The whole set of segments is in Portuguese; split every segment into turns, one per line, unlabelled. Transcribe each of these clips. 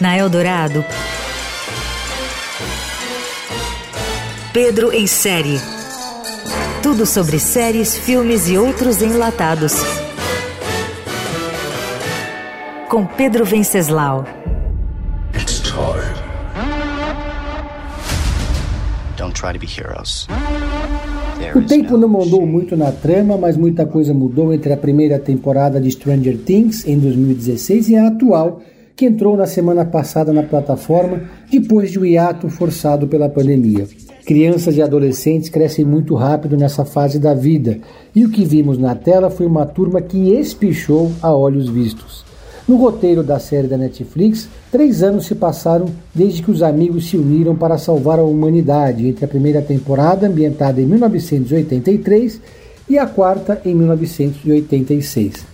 Na Eldorado, Pedro em série. Tudo sobre séries, filmes e outros enlatados. Com Pedro Venceslau.
It's time. Don't try to be heroes.
O tempo não mudou muito na trama, mas muita coisa mudou entre a primeira temporada de Stranger Things em 2016 e a atual, que entrou na semana passada na plataforma depois de um hiato forçado pela pandemia. Crianças e adolescentes crescem muito rápido nessa fase da vida, e o que vimos na tela foi uma turma que espichou a olhos vistos. No roteiro da série da Netflix, três anos se passaram desde que os amigos se uniram para salvar a humanidade, entre a primeira temporada, ambientada em 1983, e a quarta, em 1986.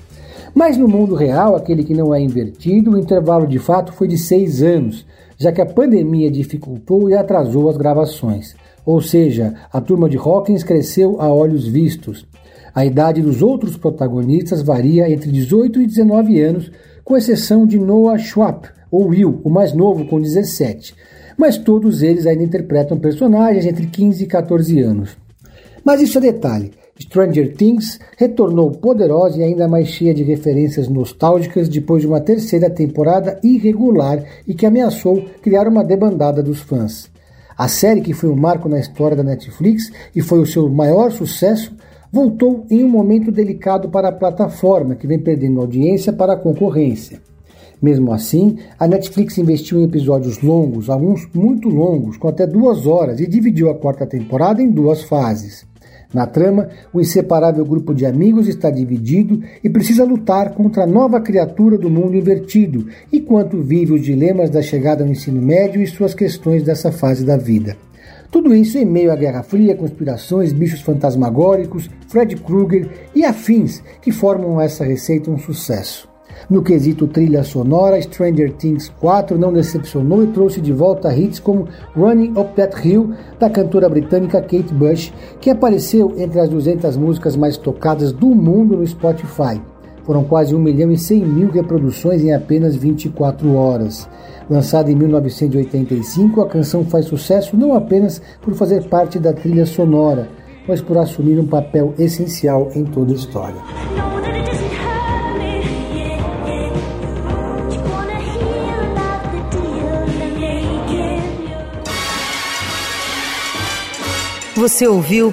Mas no mundo real, aquele que não é invertido, o intervalo de fato foi de seis anos, já que a pandemia dificultou e atrasou as gravações. Ou seja, a turma de Hawkins cresceu a olhos vistos. A idade dos outros protagonistas varia entre 18 e 19 anos, com exceção de Noah Schwab, ou Will, o mais novo, com 17. Mas todos eles ainda interpretam personagens entre 15 e 14 anos. Mas isso é detalhe. Stranger Things retornou poderosa e ainda mais cheia de referências nostálgicas depois de uma terceira temporada irregular e que ameaçou criar uma debandada dos fãs. A série, que foi um marco na história da Netflix e foi o seu maior sucesso, voltou em um momento delicado para a plataforma, que vem perdendo audiência para a concorrência. Mesmo assim, a Netflix investiu em episódios longos, alguns muito longos, com até duas horas, e dividiu a quarta temporada em duas fases. Na trama, o inseparável grupo de amigos está dividido e precisa lutar contra a nova criatura do mundo invertido, enquanto vive os dilemas da chegada ao ensino médio e suas questões dessa fase da vida. Tudo isso em meio à Guerra Fria, conspirações, bichos fantasmagóricos, Fred Krueger e afins que formam essa receita um sucesso. No quesito trilha sonora, Stranger Things 4 não decepcionou e trouxe de volta hits como Running Up That Hill, da cantora britânica Kate Bush, que apareceu entre as 200 músicas mais tocadas do mundo no Spotify. Foram quase 1 milhão e 100 mil reproduções em apenas 24 horas. Lançada em 1985, a canção faz sucesso não apenas por fazer parte da trilha sonora, mas por assumir um papel essencial em toda a história.
Você ouviu